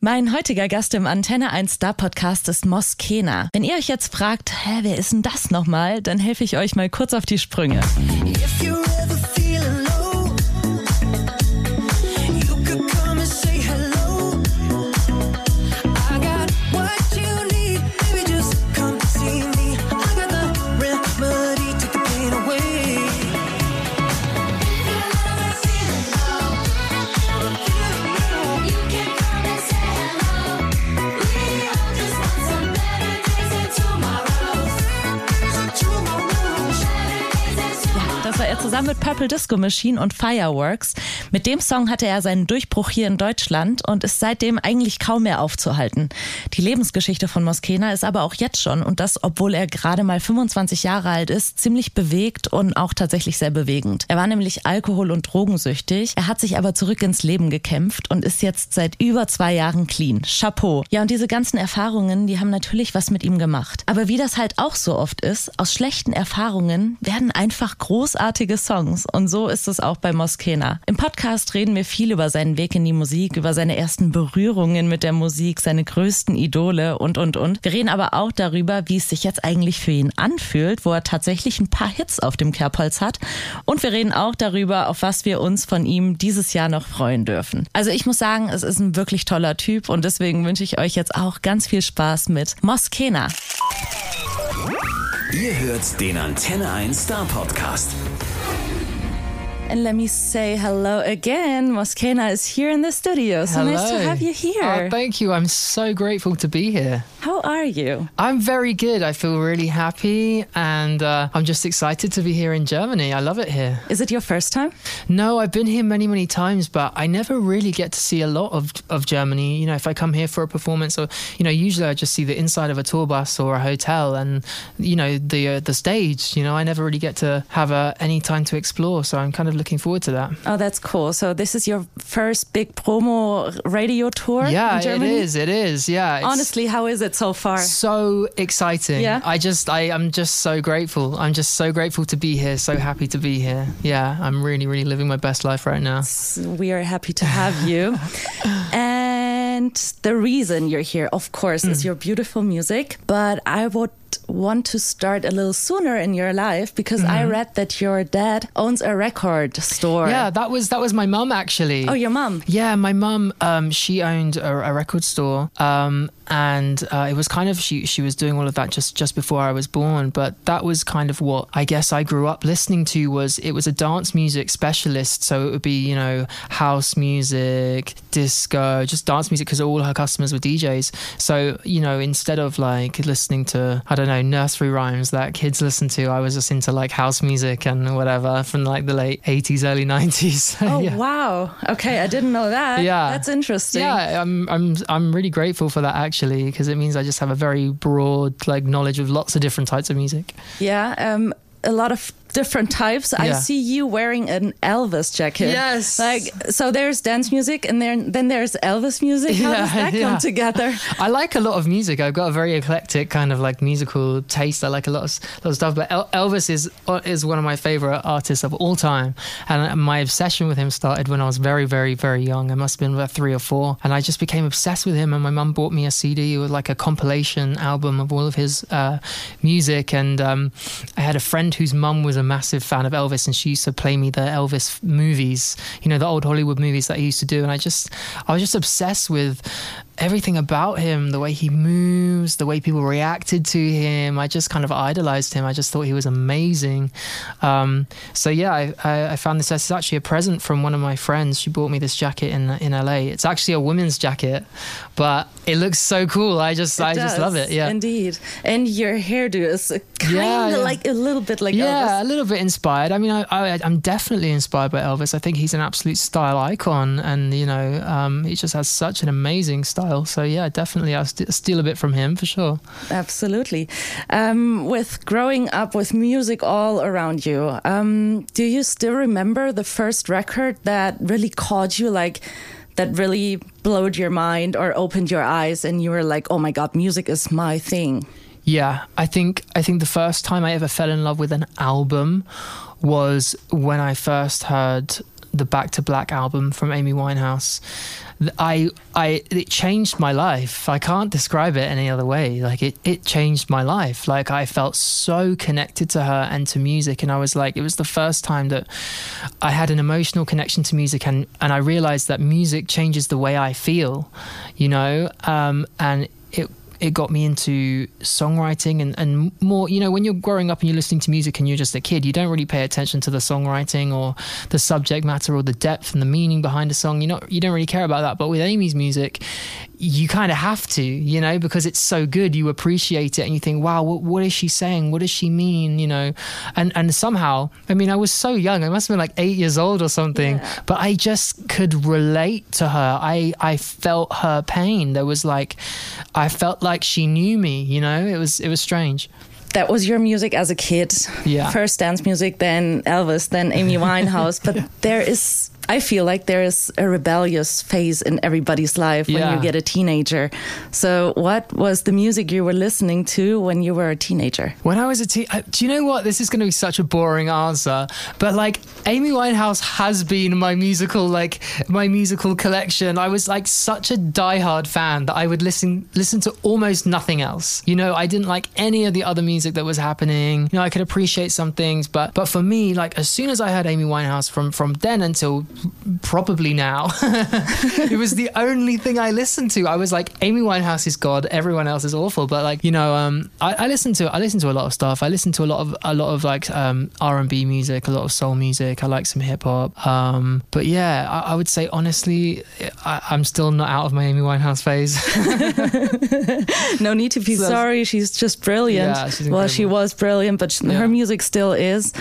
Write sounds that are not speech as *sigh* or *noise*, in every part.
Mein heutiger Gast im Antenne 1 Star Podcast ist Moskena. Wenn ihr euch jetzt fragt, hä, wer ist denn das nochmal, dann helfe ich euch mal kurz auf die Sprünge. Zusammen mit Purple Disco Machine und Fireworks. Mit dem Song hatte er seinen Durchbruch hier in Deutschland und ist seitdem eigentlich kaum mehr aufzuhalten. Die Lebensgeschichte von Moskena ist aber auch jetzt schon und das, obwohl er gerade mal 25 Jahre alt ist, ziemlich bewegt und auch tatsächlich sehr bewegend. Er war nämlich alkohol- und drogensüchtig. Er hat sich aber zurück ins Leben gekämpft und ist jetzt seit über zwei Jahren clean. Chapeau. Ja, und diese ganzen Erfahrungen, die haben natürlich was mit ihm gemacht. Aber wie das halt auch so oft ist, aus schlechten Erfahrungen werden einfach großartige Songs und so ist es auch bei Moskena. Im Podcast reden wir viel über seinen Weg in die Musik, über seine ersten Berührungen mit der Musik, seine größten Idole und und und. Wir reden aber auch darüber, wie es sich jetzt eigentlich für ihn anfühlt, wo er tatsächlich ein paar Hits auf dem Kerbholz hat und wir reden auch darüber, auf was wir uns von ihm dieses Jahr noch freuen dürfen. Also ich muss sagen, es ist ein wirklich toller Typ und deswegen wünsche ich euch jetzt auch ganz viel Spaß mit Moskena. Ihr hört den Antenne 1 Star Podcast. And let me say hello again. Moss Kena is here in the studio. So hello. nice to have you here. Oh, thank you. I'm so grateful to be here. How are you? I'm very good. I feel really happy and uh, I'm just excited to be here in Germany. I love it here. Is it your first time? No, I've been here many, many times, but I never really get to see a lot of, of Germany. You know, if I come here for a performance or, you know, usually I just see the inside of a tour bus or a hotel and, you know, the, uh, the stage, you know, I never really get to have uh, any time to explore. So I'm kind of looking forward to that. Oh, that's cool. So this is your first big promo radio tour yeah, in Germany? it is. It is. Yeah. Honestly, how is it so far? So exciting. Yeah. I just, I am just so grateful. I'm just so grateful to be here. So happy to be here. Yeah. I'm really, really living my best life right now. We are happy to have you. *laughs* and the reason you're here, of course, mm. is your beautiful music. But I would want to start a little sooner in your life because mm-hmm. I read that your dad owns a record store. Yeah, that was that was my mum actually. Oh, your mum? Yeah, my mum. Um, she owned a, a record store, um, and uh, it was kind of she she was doing all of that just just before I was born. But that was kind of what I guess I grew up listening to. Was it was a dance music specialist, so it would be you know house music, disco, just dance music because all her customers were DJs. So you know instead of like listening to I don't know nursery rhymes that kids listen to. I was just into like house music and whatever from like the late eighties, early nineties. *laughs* oh yeah. wow! Okay, I didn't know that. Yeah, that's interesting. Yeah, I'm I'm I'm really grateful for that actually because it means I just have a very broad like knowledge of lots of different types of music. Yeah, um, a lot of different types. Yeah. I see you wearing an Elvis jacket. Yes. Like so there's dance music and then then there's Elvis music. How yeah, does that yeah. come together? *laughs* I like a lot of music. I've got a very eclectic kind of like musical taste. I like a lot of, lot of stuff. But Elvis is is one of my favorite artists of all time. And my obsession with him started when I was very, very, very young. I must have been about three or four. And I just became obsessed with him. And my mum bought me a CD with like a compilation album of all of his uh, music. And um, I had a friend whose mum was a massive fan of Elvis, and she used to play me the Elvis movies, you know, the old Hollywood movies that he used to do. And I just, I was just obsessed with everything about him, the way he moves, the way people reacted to him. I just kind of idolized him. I just thought he was amazing. Um, so yeah, I, I, I, found this. It's actually a present from one of my friends. She bought me this jacket in in LA. It's actually a women's jacket, but it looks so cool. I just it I does, just love it. Yeah, indeed. And your hairdo is kind yeah, of yeah. like a little bit like yeah, Elvis. a little bit inspired. I mean, I, I am definitely inspired by Elvis. I think he's an absolute style icon, and you know, um, he just has such an amazing style style. So yeah, definitely I st- steal a bit from him for sure. Absolutely. Um, with growing up with music all around you, um, do you still remember the first record that really caught you like? That really blowed your mind or opened your eyes, and you were like, "Oh my God, music is my thing." Yeah, I think I think the first time I ever fell in love with an album was when I first heard the Back to Black album from Amy Winehouse. I I it changed my life. I can't describe it any other way. Like it it changed my life. Like I felt so connected to her and to music and I was like it was the first time that I had an emotional connection to music and and I realized that music changes the way I feel, you know? Um and it got me into songwriting and, and more, you know, when you're growing up and you're listening to music and you're just a kid, you don't really pay attention to the songwriting or the subject matter or the depth and the meaning behind a song. You not you don't really care about that. But with Amy's music, you kind of have to, you know, because it's so good. You appreciate it and you think, wow, what, what is she saying? What does she mean? You know, and and somehow, I mean, I was so young. I must have been like eight years old or something, yeah. but I just could relate to her. I I felt her pain. There was like, I felt like she knew me. You know, it was it was strange that was your music as a kid. Yeah. First dance music, then Elvis, then Amy *laughs* Winehouse. But yeah. there is I feel like there is a rebellious phase in everybody's life when yeah. you get a teenager. So, what was the music you were listening to when you were a teenager? When I was a teen, do you know what? This is going to be such a boring answer, but like Amy Winehouse has been my musical, like my musical collection. I was like such a diehard fan that I would listen listen to almost nothing else. You know, I didn't like any of the other music that was happening. You know, I could appreciate some things, but but for me, like as soon as I heard Amy Winehouse from from then until probably now. *laughs* it was the only thing I listened to. I was like, Amy Winehouse is God, everyone else is awful. But like, you know, um, I, I listen to I listen to a lot of stuff. I listened to a lot of a lot of like um, R and B music, a lot of soul music. I like some hip hop. Um, but yeah, I, I, would say honestly, I, am still not out of my Amy Winehouse phase. *laughs* no need to be so sorry. She's just brilliant. Yeah, she's well, she was brilliant, but yeah. her music still is.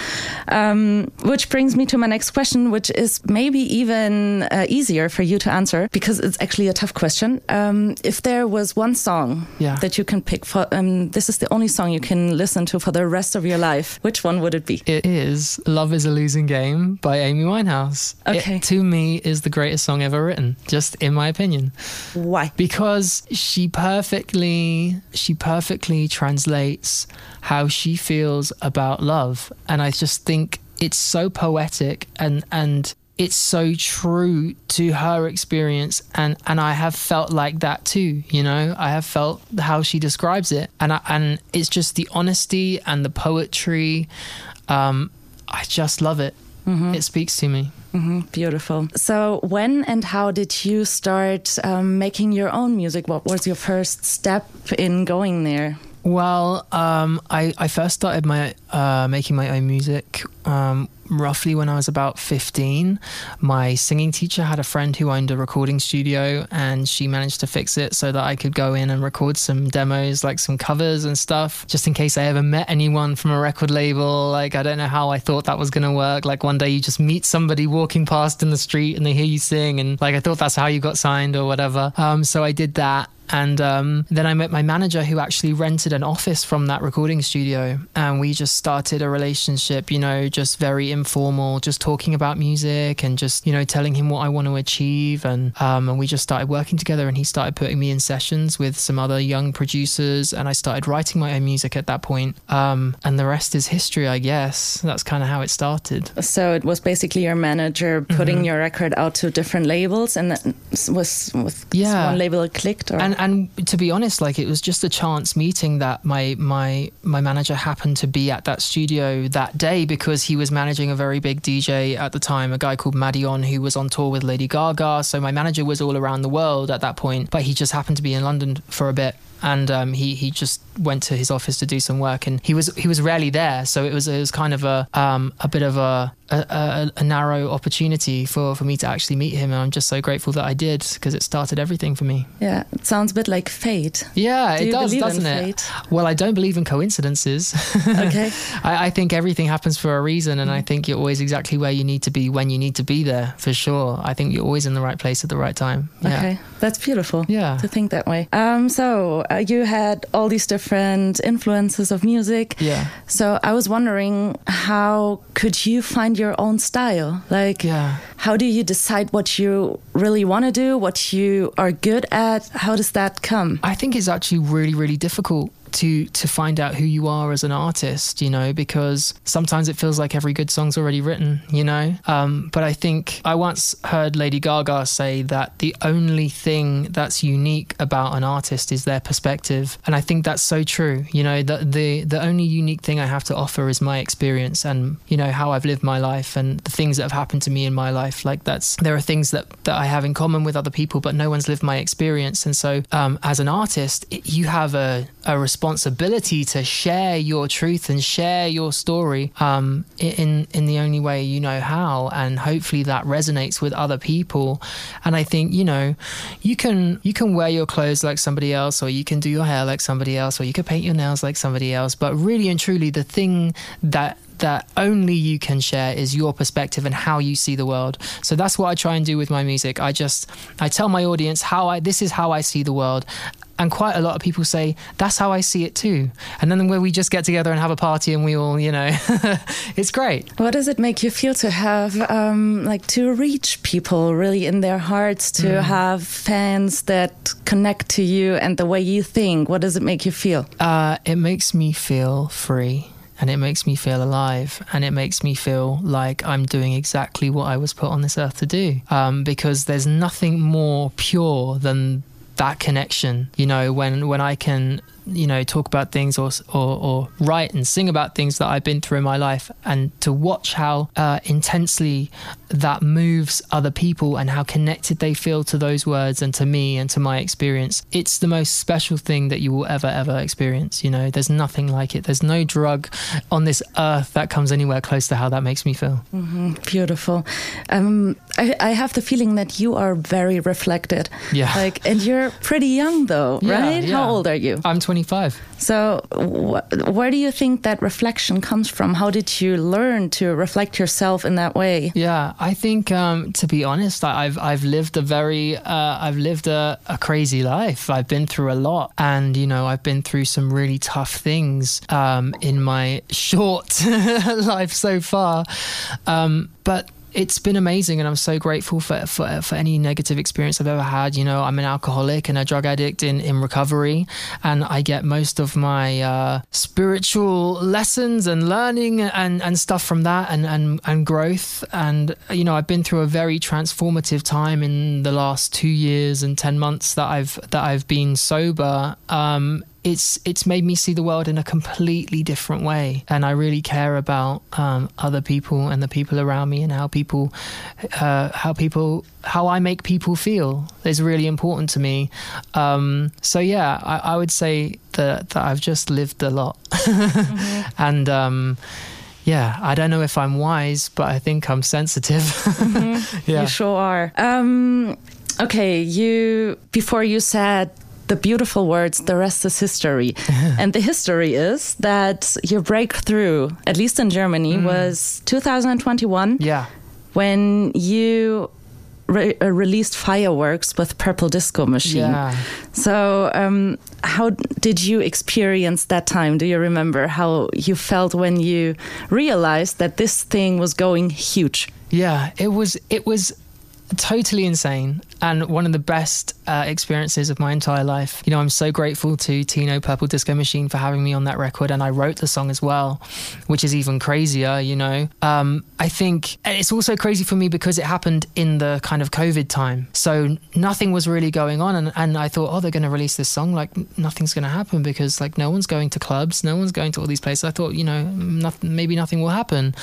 Um, which brings me to my next question, which is maybe maybe even uh, easier for you to answer because it's actually a tough question. Um, if there was one song yeah. that you can pick for, um, this is the only song you can listen to for the rest of your life. Which one would it be? It is "Love Is a Losing Game" by Amy Winehouse. Okay, it, to me, is the greatest song ever written. Just in my opinion. Why? Because she perfectly, she perfectly translates how she feels about love, and I just think it's so poetic and and it's so true to her experience and and I have felt like that too you know? I have felt how she describes it and I, and it's just the honesty and the poetry um, I just love it. Mm-hmm. it speaks to me. Mm-hmm. beautiful. So when and how did you start um, making your own music? What was your first step in going there? Well, um, I, I first started my uh, making my own music um, roughly when I was about 15. My singing teacher had a friend who owned a recording studio and she managed to fix it so that I could go in and record some demos, like some covers and stuff, just in case I ever met anyone from a record label. Like, I don't know how I thought that was going to work. Like, one day you just meet somebody walking past in the street and they hear you sing, and like, I thought that's how you got signed or whatever. Um, so I did that. And um, then I met my manager who actually rented an office from that recording studio. And we just started a relationship, you know, just very informal, just talking about music and just, you know, telling him what I want to achieve. And, um, and we just started working together. And he started putting me in sessions with some other young producers. And I started writing my own music at that point. Um, and the rest is history, I guess. That's kind of how it started. So it was basically your manager putting mm-hmm. your record out to different labels. And was with yeah. one label clicked? Or? And and to be honest, like it was just a chance meeting that my my my manager happened to be at that studio that day because he was managing a very big DJ at the time, a guy called Madeon who was on tour with Lady Gaga. So my manager was all around the world at that point, but he just happened to be in London for a bit and um, he he just went to his office to do some work, and he was he was rarely there, so it was it was kind of a um, a bit of a a, a, a, narrow opportunity for, for me to actually meet him, and I'm just so grateful that I did because it started everything for me. Yeah, it sounds a bit like fate. Yeah, Do it does, doesn't it? Fate? Well, I don't believe in coincidences. *laughs* Okay. I, I, think everything happens for a reason, and I think you're always exactly where you need to be when you need to be there for sure. I think you're always in the right place at the right time. Yeah. Okay, that's beautiful. Yeah, to think that way. Um, so uh, you had all these different influences of music. Yeah. So I was wondering, how could you find your own style? Like, yeah. how do you decide what you really want to do, what you are good at? How does that come? I think it's actually really, really difficult to to find out who you are as an artist, you know, because sometimes it feels like every good song's already written, you know. Um, but I think I once heard Lady Gaga say that the only thing that's unique about an artist is their perspective, and I think that's so true. You know, the the the only unique thing I have to offer is my experience and you know how I've lived my life and the things that have happened to me in my life. Like that's there are things that that I have in common with other people, but no one's lived my experience, and so um, as an artist, it, you have a a responsibility to share your truth and share your story um, in in the only way you know how, and hopefully that resonates with other people. And I think you know you can you can wear your clothes like somebody else, or you can do your hair like somebody else, or you can paint your nails like somebody else. But really and truly, the thing that that only you can share is your perspective and how you see the world. So that's what I try and do with my music. I just I tell my audience how I this is how I see the world and quite a lot of people say that's how I see it too. And then where we just get together and have a party and we all, you know, *laughs* it's great. What does it make you feel to have um, like to reach people really in their hearts, to mm. have fans that connect to you and the way you think? What does it make you feel? Uh, it makes me feel free and it makes me feel alive and it makes me feel like I'm doing exactly what I was put on this earth to do. Um, because there's nothing more pure than that connection. You know, when when I can you know talk about things or, or, or write and sing about things that I've been through in my life, and to watch how uh, intensely that moves other people and how connected they feel to those words and to me and to my experience. It's the most special thing that you will ever ever experience. You know, there's nothing like it. There's no drug on this earth that comes anywhere close to how that makes me feel. Mm-hmm. Beautiful. Um, I, I, have the feeling that you are very reflected. Yeah. Like, and you're pretty young though, yeah, right? Yeah. How old are you? I'm 20. 25. So, wh- where do you think that reflection comes from? How did you learn to reflect yourself in that way? Yeah, I think, um, to be honest, I've I've lived a very uh, I've lived a, a, crazy life. I've been through a lot, and you know, I've been through some really tough things um, in my *laughs* short *laughs* life so far. Um, but it's been amazing and I'm so grateful for, for, for any negative experience I've ever had. You know, I'm an alcoholic and a drug addict in, in recovery, and I get most of my uh, spiritual lessons and learning and, and stuff from that and, and, and growth. And, you know, I've been through a very transformative time in the last two years and 10 months that I've, that I've been sober. Um, it's it's made me see the world in a completely different way, and I really care about um, other people and the people around me and how people uh, how people how I make people feel is really important to me. Um, so yeah, I, I, would say that that I've just lived a lot, mm-hmm. *laughs* and. Um, yeah, I don't know if I'm wise, but I think I'm sensitive. mm-hmm. *laughs* yeah. You sure are. Um, okay, you before you said the beautiful words, the rest is history. *laughs* and the history is that your breakthrough, at least in Germany, mm. was 2021. Yeah. When you re uh, released fireworks with Purple Disco Machine. Yeah. So, um, how did you experience that time? Do you remember how you felt when you realized that this thing was going huge? Yeah, it was. It was totally insane and one of the best uh, experiences of my entire life. You know, I'm so grateful to Tino Purple Disco Machine for having me on that record, and I wrote the song as well, which is even crazier. You know, um, I think it's also crazy for me because it happened in the kind of COVID time, so nothing was really going on, and, and I thought, oh, they're going to release this song, like nothing's going to happen because like no one's going to clubs, no one's going to all these places. I thought, you know, nothing, maybe nothing will happen,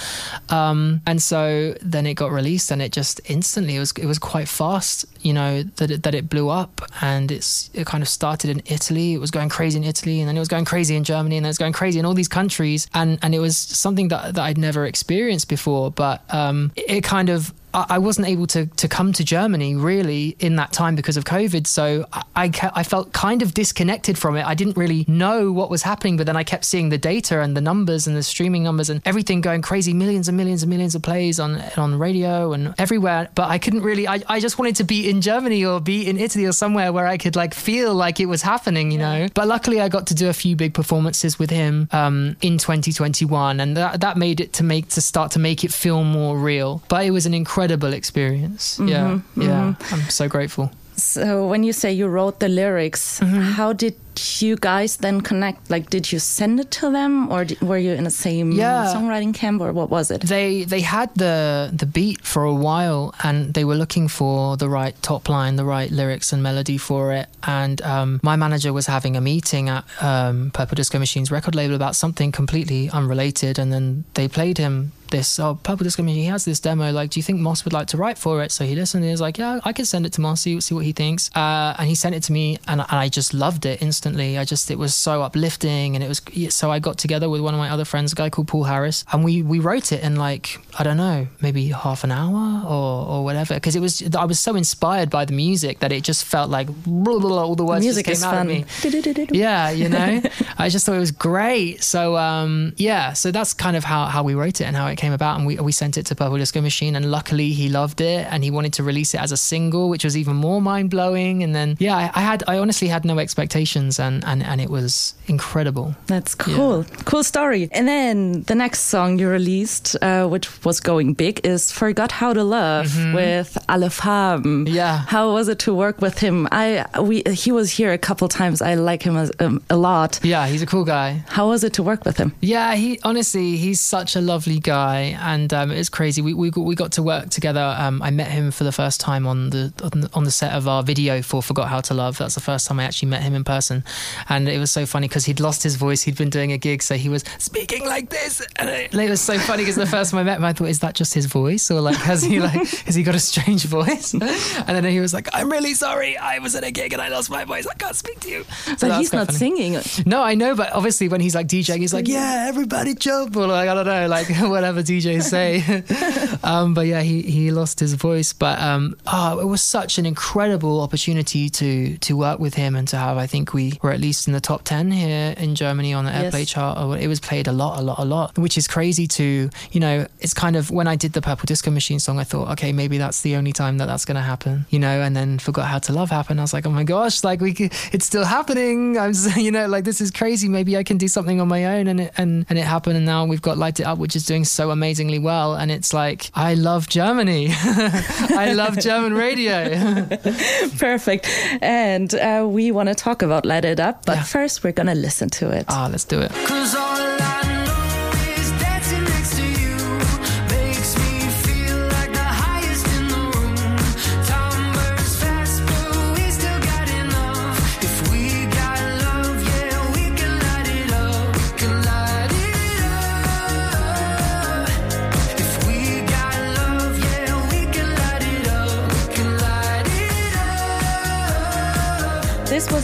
um, and so then it got released, and it just instantly it was it was quite fast you know that it, that it blew up and it's it kind of started in Italy. It was going crazy in Italy and then it was going crazy in Germany and then it's going crazy in all these countries. And and it was something that, that I'd never experienced before but um, it, it kind of I wasn't able to to come to Germany really in that time because of COVID. So I, I felt kind of disconnected from it. I didn't really know what was happening, but then I kept seeing the data and the numbers and the streaming numbers and everything going crazy, millions and millions and millions of plays on on radio and everywhere. But I couldn't really. I, I just wanted to be in Germany or be in Italy or somewhere where I could like feel like it was happening, you know. But luckily, I got to do a few big performances with him um, in 2021, and that that made it to make to start to make it feel more real. But it was an incredible incredible experience. Mm-hmm, yeah, mm-hmm. yeah. I'm so grateful. So when you say you wrote the lyrics, Mm-hmm. how did you guys then connect? Like, did you send it to them, or were you in the same Yeah. songwriting camp, or what was it? They they had the the beat for a while, and they were looking for the right top line, the right lyrics and melody for it. And um, my manager was having a meeting at um, Purple Disco Machine's record label about something completely unrelated, and then they played him this oh Purple Disco Machine he has this demo like do you think Moss would like to write for it so he listened and he was like yeah I can send it to Moss see, see what he thinks uh, and he sent it to me and, and I just loved it instantly I just it was so uplifting and it was so I got together with one of my other friends a guy called Paul Harris and we we wrote it in like I don't know maybe half an hour or or whatever. Because it was I was so inspired by the music that it just felt like blah, blah, blah, all the words Music just came out fun. of me. *laughs* Yeah you know? I just thought it was great. So um yeah so that's kind of how how we wrote it and how it came about. And we, we sent it to purple disco machine and luckily he loved it and he wanted to release it as a single which was even more mind-blowing. And then yeah i, I had i honestly had no expectations and and, and it was incredible That's cool. Cool story. And then the next song you released, uh, which was going big, is Forgot How to Love with Alle Farben. Mm-hmm. Yeah. How was it to work with him? I we He was here a couple times. I like him as, um, a lot. yeah he's a cool guy How was it to work with him? Yeah, he honestly, he's such a lovely guy, and um, it's crazy. We, we got- we got to work together. Um, I met him for the first time on the- on the set of our video for "Forgot How to Love." That's the first time I actually met him in person, and it was so funny because he'd lost his voice. He'd been doing a gig, so he was speaking like this, and it, it was so funny because the first time I met him, I thought, "Is that just his voice, or like has he like *laughs* has he got a strange voice?" *laughs* And then he was like, "I'm really sorry. I was at a gig and I lost my voice. I can't speak to you." So But he's not funny. singing. No, I know, but obviously when he's like DJing, he's like, "Yeah, everybody jump," or like I don't know, like *laughs* whatever DJs say. um, but yeah, he he lost his voice, but um, oh, it was such an incredible opportunity to to work with him and to have. I think we were at least in the top ten here in Germany on the Yes. Airplay chart. It was played a lot, a lot, a lot, which is crazy. To you know, it's kind of when I did the Purple Disco Machine song, I thought, okay, maybe that's the only time that that's going to happen, you know. And then forgot how to love happened. I was like, oh my gosh, like we, could, it's still happening. *laughs* I'm, just, you know, like this is crazy. Maybe I can do something on my own, and it and and it happened. And now we've got Light It Up, which is doing so amazingly well. And it's like, I love Germany. *laughs* I love German radio. *laughs* Perfect. And uh, we want to talk about Light It Up, but Yeah. first we're going to listen to it. Ah, let's do it.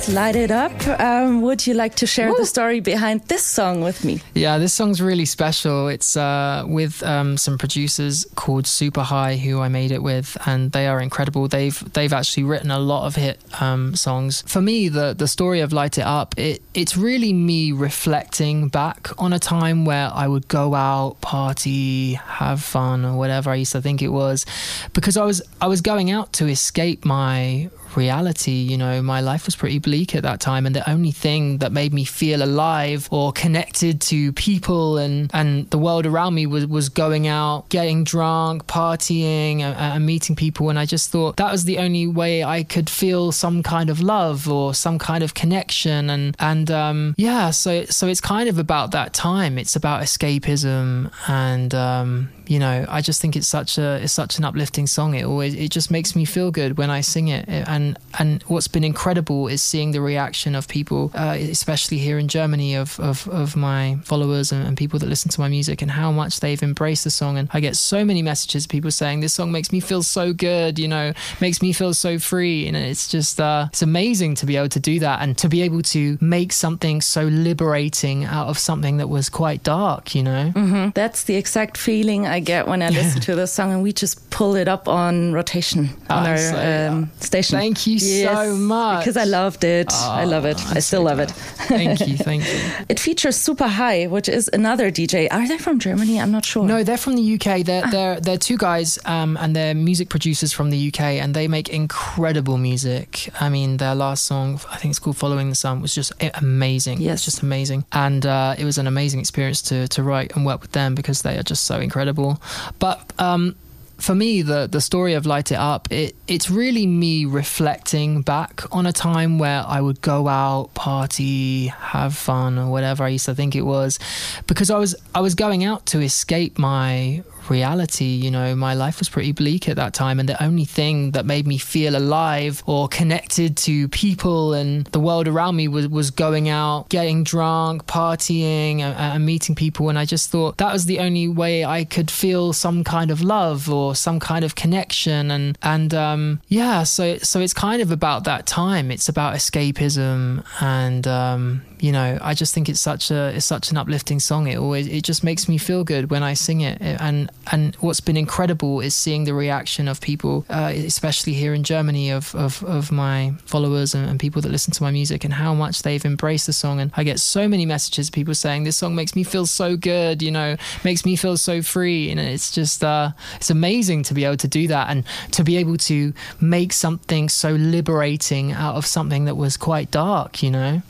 Light It Up. Um, would you like to share the story behind this song with me? Yeah, this song's really special. It's uh, with um, some producers called SUPER-Hi, who I made it with, and they are incredible. They've they've actually written a lot of hit um, songs. For me, the the story of Light It Up, it it's really me reflecting back on a time where I would go out, party, have fun, or whatever I used to think it was, because I was I was going out to escape my reality. You know, my life was pretty bleak at that time, and the only thing that made me feel alive or connected to people and and the world around me was was going out, getting drunk, partying, and, and meeting people. And I just thought that was the only way I could feel some kind of love or some kind of connection. And and um, yeah, so so it's kind of about that time. It's about escapism and. Um, you know, I just think it's such a it's such an uplifting song. It always it just makes me feel good when I sing it. And and what's been incredible is seeing the reaction of people, uh, especially here in Germany, of of, of my followers and, and people that listen to my music, and how much they've embraced the song. And I get so many messages, people saying this song makes me feel so good. You know, makes me feel so free. And it's just uh, it's amazing to be able to do that and to be able to make something so liberating out of something that was quite dark. You know. That's the exact feeling I get when I listen to the song, and we just pull it up on rotation on Ah, our so, um, station. Thank you so much. Because I loved it. I love it. I still love it. Thank you, thank you. *laughs* It features SUPER-Hi, which is another DJ. Are they from Germany? I'm not sure. No, they're from the UK. They're they're they're two guys, um, and they're music producers from the UK, and they make incredible music. I mean, their last song, I think it's called "Following the Sun," was just amazing. Yes. it's just amazing, and uh, it was an amazing experience to to write and work with them because they are just so incredible. But um, for me, the the story of Light It Up, it it's really me reflecting back on a time where I would go out, party, have fun, or whatever I used to think it was, because I was I was going out to escape my reality. You know, my life was pretty bleak at that time, and the only thing that made me feel alive or connected to people and the world around me was was going out, getting drunk, partying, and, and meeting people. And I just thought that was the only way I could feel some kind of love or some kind of connection. And and um, yeah, so so it's kind of about that time. It's about escapism and. Um, you know, I just think it's such a it's such an uplifting song. It always it just makes me feel good when I sing it. And and what's been incredible is seeing the reaction of people, uh, especially here in Germany, of of, of my followers and, and people that listen to my music, and how much they've embraced the song. And I get so many messages, people saying this song makes me feel so good. You know, makes me feel so free. And it's just uh, it's amazing to be able to do that and to be able to make something so liberating out of something that was quite dark. You know.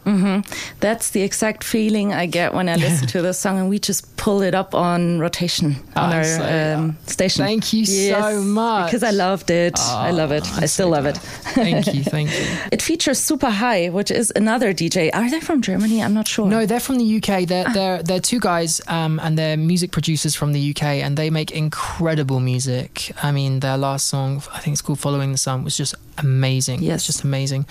That's the exact feeling I get when I listen to this song, and we just pull it up on rotation on Oh, our so, um, station. Thank you so much. Because I loved it. I love it. I still love it. Thank you, thank you. *laughs* It features SUPER-Hi, which is another DJ. Are they from Germany? I'm not sure. No, they're from the UK. They're they're they're two guys, um, and they're music producers from the UK, and they make incredible music. I mean, their last song, I think it's called "Following the Sun," was just amazing. Yes. it's just amazing.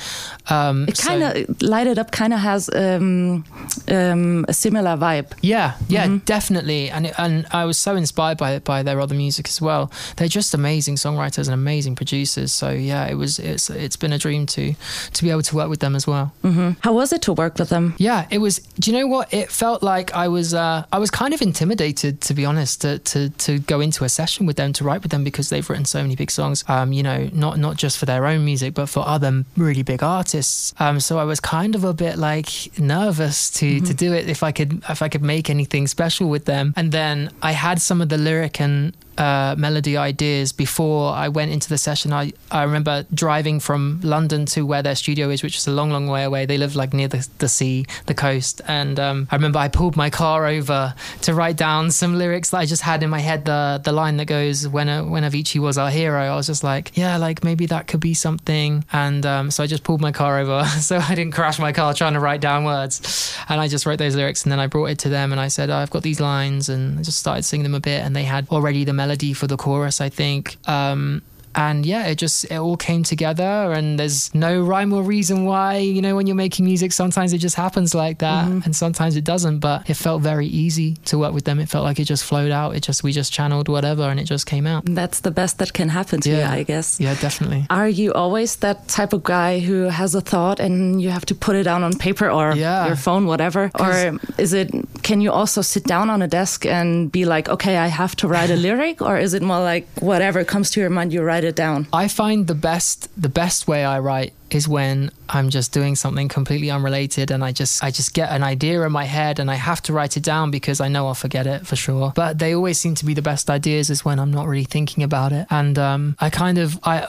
Um, It kind of light it up. Kind of has um, um, a similar vibe. Yeah, yeah, Mm-hmm. definitely. And it, and I was so inspired by by their other music as well. They're just amazing songwriters and amazing producers. So yeah, it was it's it's been a dream to to be able to work with them as well. How was it to work with them? Yeah, it was. Do you know what? It felt like I was. Uh, I was kind of intimidated, to be honest, to, to to go into a session with them to write with them because they've written so many big songs. Um, you know, not not just for their own music, but for other really big artists. Um, so I was kind of a bit like nervous to to mm-hmm. do it if I could if I could make anything special with them. And then I had some of the lyric and uh, melody ideas before I went into the session. I, I remember driving from London to where their studio is, which is a long, long way away. They live like near the, the sea, the coast. And um, I remember I pulled my car over to write down some lyrics that I just had in my head. The the line that goes, when, when Avicii was our hero, I was just like, yeah, like maybe that could be something. And um, so I just pulled my car over *laughs* so I didn't crash my car trying to write down words. And I just wrote those lyrics and then I brought it to them and I said, oh, I've got these lines and I just started singing them a bit. And they had already the melody for the chorus, I think. Um, and yeah, it just it all came together, and there's no rhyme or reason why. You know, when you're making music, sometimes it just happens like that, mm-hmm. and sometimes it doesn't. But it felt very easy to work with them. It felt like it just flowed out. It just we just channeled whatever, and it just came out. That's the best that can happen to you, I guess. Yeah, definitely. Are you always that type of guy who has a thought and you have to put it down on paper or Yeah. your phone, whatever? Or is it, can you also sit down on a desk and be like, okay, I have to write a *laughs* lyric? Or is it more like whatever comes to your mind, you write it down? I find the best the best way I write is when I'm just doing something completely unrelated and I just I just get an idea in my head and I have to write it down because I know I'll forget it for sure. But they always seem to be the best ideas is when I'm not really thinking about it. And um, I kind of I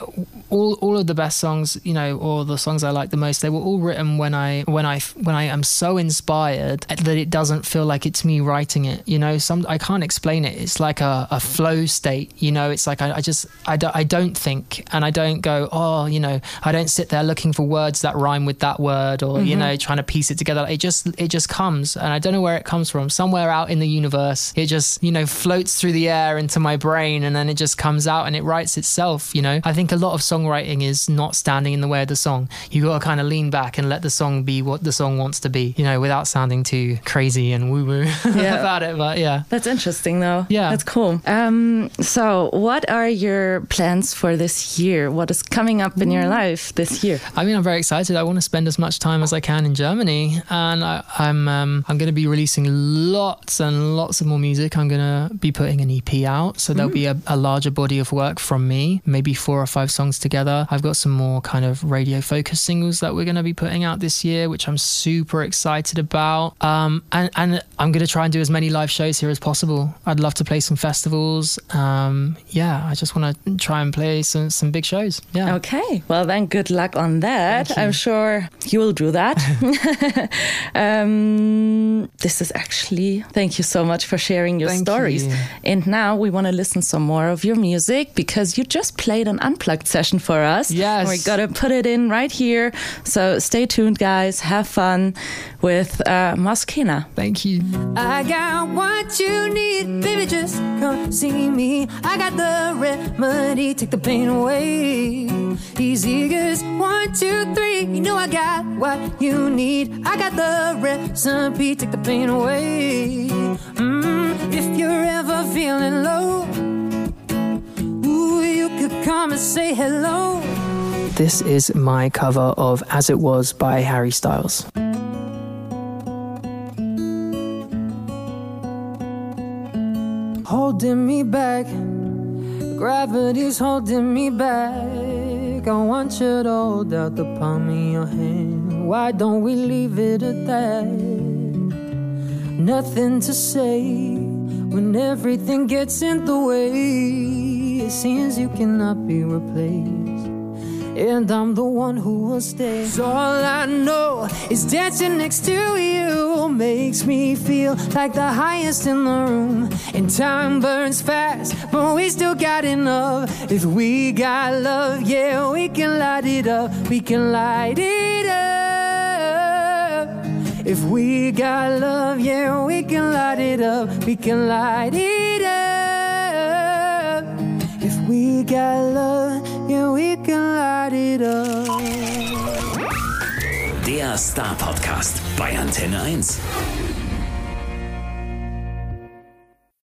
all all of the best songs, you know, or the songs I like the most, they were all written when I when I when I am so inspired that it doesn't feel like it's me writing it. You know, some I can't explain it. It's like a, a flow state. You know, it's like I, I just I don't I don't think and I don't go oh you know I don't sit there looking for words that rhyme with that word or you know trying to piece it together. It just it just comes and I don't know where it comes from. Somewhere out in the universe, it just you know floats through the air into my brain and then it just comes out and it writes itself. You know, I think a lot of songwriting is not standing in the way of the song. You got to kind of lean back and let the song be what the song wants to be. You know, without sounding too crazy and woo woo *laughs* Yeah. about it. But yeah. That's interesting, though. Yeah. That's cool. Um, so, what are your plans for this year? What is coming up in your life this year? I mean, I'm very excited. I want to spend as much time as I can in Germany, and I, I'm um, I'm going to be releasing lots and lots of more music. I'm going to be putting an EP out, so there'll be a, a larger body of work from me, maybe four or five songs together. I've got some more kind of radio focused singles that we're going to be putting out this year, which I'm super excited about. Um, and and I'm going to try and do as many live shows here as possible. I'd love to play some festivals. Um, yeah, I just want to try and play some some big shows. Yeah. Okay. Well, then, good luck on on that. I'm sure you'll do that. *laughs* um, this is actually, thank you so much for sharing your Thank stories. you. And now we want to listen some more of your music because you just played an unplugged session for us. Yes. We're going to put it in right here. So stay tuned, guys. Have fun with uh, Moss Kena. Thank you. I got what you need, baby. Just come see me. I got the remedy, take the pain away. Easy as one, two, three. You know I got what you need. I got the recipe, take the pain away. Mm, if you're ever feeling low, ooh, you could come and say hello. This is my cover of As It Was by Harry Styles. holding me back. Gravity's holding me back. I want you to hold out the palm of your hand. Why don't we leave it at that? Nothing to say when everything gets in the way. It seems you cannot be replaced. And I'm the one who will stay. So all I know is dancing next to you makes me feel like the highest in the room. And time burns fast, but we still got enough. If we got love, yeah, we can light it up. We can light it up. If we got love, yeah, we can light it up. We can light it up. If we got love, yeah, we can light it up. Der Star Podcast bei Antenne 1.